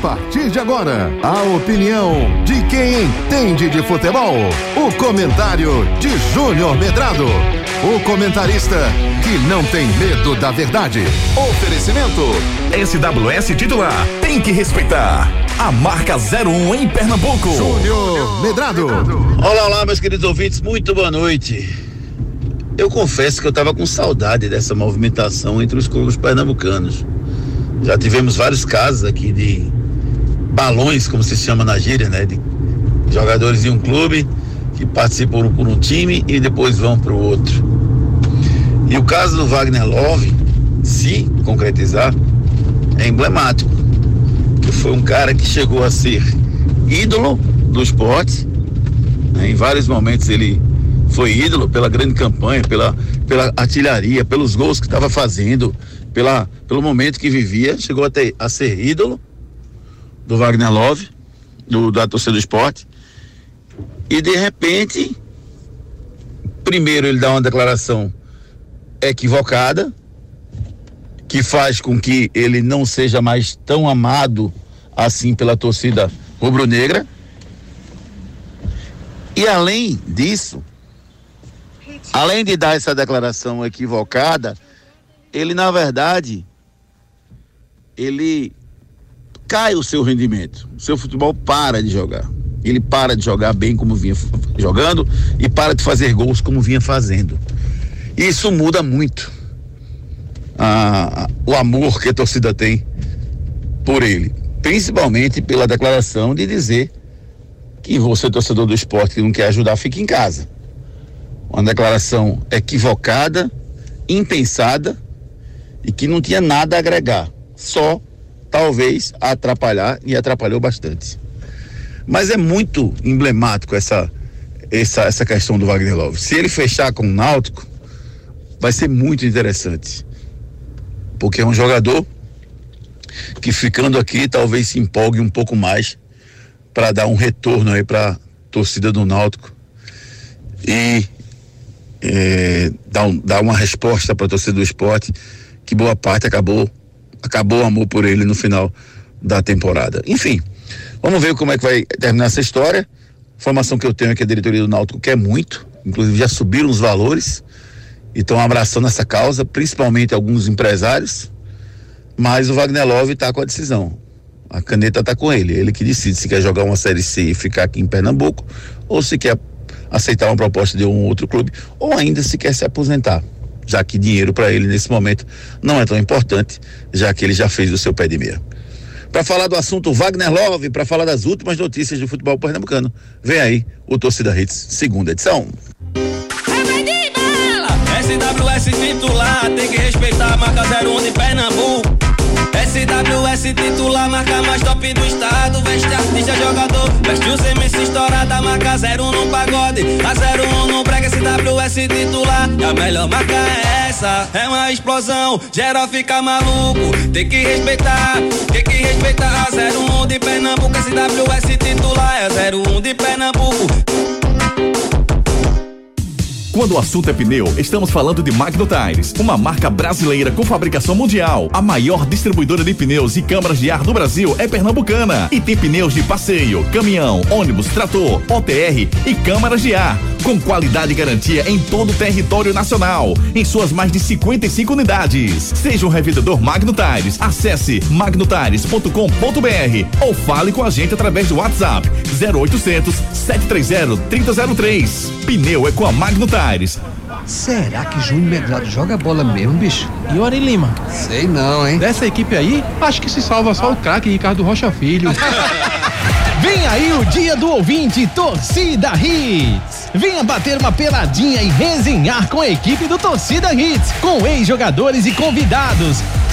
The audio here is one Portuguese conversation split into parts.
partir de agora, a opinião de quem entende de futebol. O comentário de Júnior Medrado. O comentarista que não tem medo da verdade. Oferecimento: SWS titular. Tem que respeitar. A marca 01 em Pernambuco. Júnior Medrado. Olá, olá, meus queridos ouvintes. Muito boa noite. Eu confesso que eu estava com saudade dessa movimentação entre os clubes pernambucanos. Já tivemos vários casos aqui de balões, como se chama na gíria, né? De jogadores de um clube que participam por um time e depois vão para o outro. E o caso do Wagner Love, se concretizar, é emblemático. Que foi um cara que chegou a ser ídolo do esporte. Né? Em vários momentos ele foi ídolo pela grande campanha, pela, pela artilharia, pelos gols que estava fazendo, pela, pelo momento que vivia. Chegou até a ser ídolo do Wagner Love, do, da torcida do esporte. E de repente, primeiro ele dá uma declaração equivocada, que faz com que ele não seja mais tão amado assim pela torcida rubro-negra. E além disso, além de dar essa declaração equivocada, ele na verdade ele cai o seu rendimento. O seu futebol para de jogar. Ele para de jogar bem como vinha jogando e para de fazer gols como vinha fazendo. Isso muda muito o amor que a torcida tem por ele, principalmente pela declaração de dizer que você, torcedor do esporte, que não quer ajudar, fique em casa. Uma declaração equivocada, impensada e que não tinha nada a agregar, só talvez atrapalhar e atrapalhou bastante. Mas é muito emblemático essa, essa, essa questão do Wagner Love. Se ele fechar com o Náutico, vai ser muito interessante. Porque é um jogador que ficando aqui talvez se empolgue um pouco mais para dar um retorno aí para torcida do Náutico e é, dar, um, dar uma resposta para a torcida do esporte que boa parte acabou acabou o amor por ele no final da temporada. Enfim, vamos ver como é que vai terminar essa história. Informação que eu tenho é que a diretoria do Náutico quer muito, inclusive já subiram os valores e estão abraçando essa causa, principalmente alguns empresários. Mas o Wagner Love está com a decisão. A caneta está com ele. Ele que decide se quer jogar uma Série C e ficar aqui em Pernambuco ou se quer aceitar uma proposta de um outro clube ou ainda se quer se aposentar já que dinheiro para ele nesse momento não é tão importante, já que ele já fez o seu pé de meia. Para falar do assunto Wagner Love, para falar das últimas notícias do futebol pernambucano, vem aí o Torcida Hits, segunda edição. SWS titular, tem que respeitar a marca 01 de Pernambuco. SWS titular, marca mais top do estado. Veste artista, jogador. Veste os MC estourada, marca 01 no pagode. A 01 no brega, SWS titular. E a melhor marca é essa. É uma explosão, geral fica maluco. Tem que respeitar, tem que respeitar. A 01 de Pernambuco, SWS titular. É 01 de Pernambuco. Quando o assunto é pneu, estamos falando de Magno Tires, uma marca brasileira com fabricação mundial. A maior distribuidora de pneus e câmaras de ar do Brasil é pernambucana e tem pneus de passeio, caminhão, ônibus, trator, OTR e câmaras de ar, com qualidade e garantia em todo o território nacional, em suas mais de 55 unidades. Seja um revendedor Magno Tires, acesse magnotires.com.br ou fale com a gente através do WhatsApp 0800 730 3003. Pneu é com a Magno Tires. Será que Júnior Medrado joga bola mesmo, bicho? E o Ari Lima? Sei não, hein? Dessa equipe aí, acho que se salva só o craque Ricardo Rocha Filho. Vem aí o dia do ouvinte Torcida Hits. Venha bater uma peladinha e resenhar com a equipe do Torcida Hits, com ex-jogadores e convidados.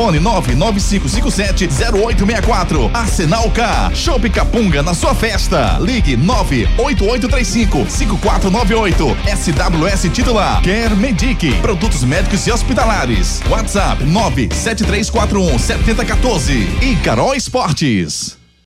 Telefone 995570864. Arsenal Car. Shop Capunga na sua festa. Ligue 98835 5498. SWS titular. Quer Medic. Produtos médicos e hospitalares. WhatsApp 97341 7014. E Carol Esportes.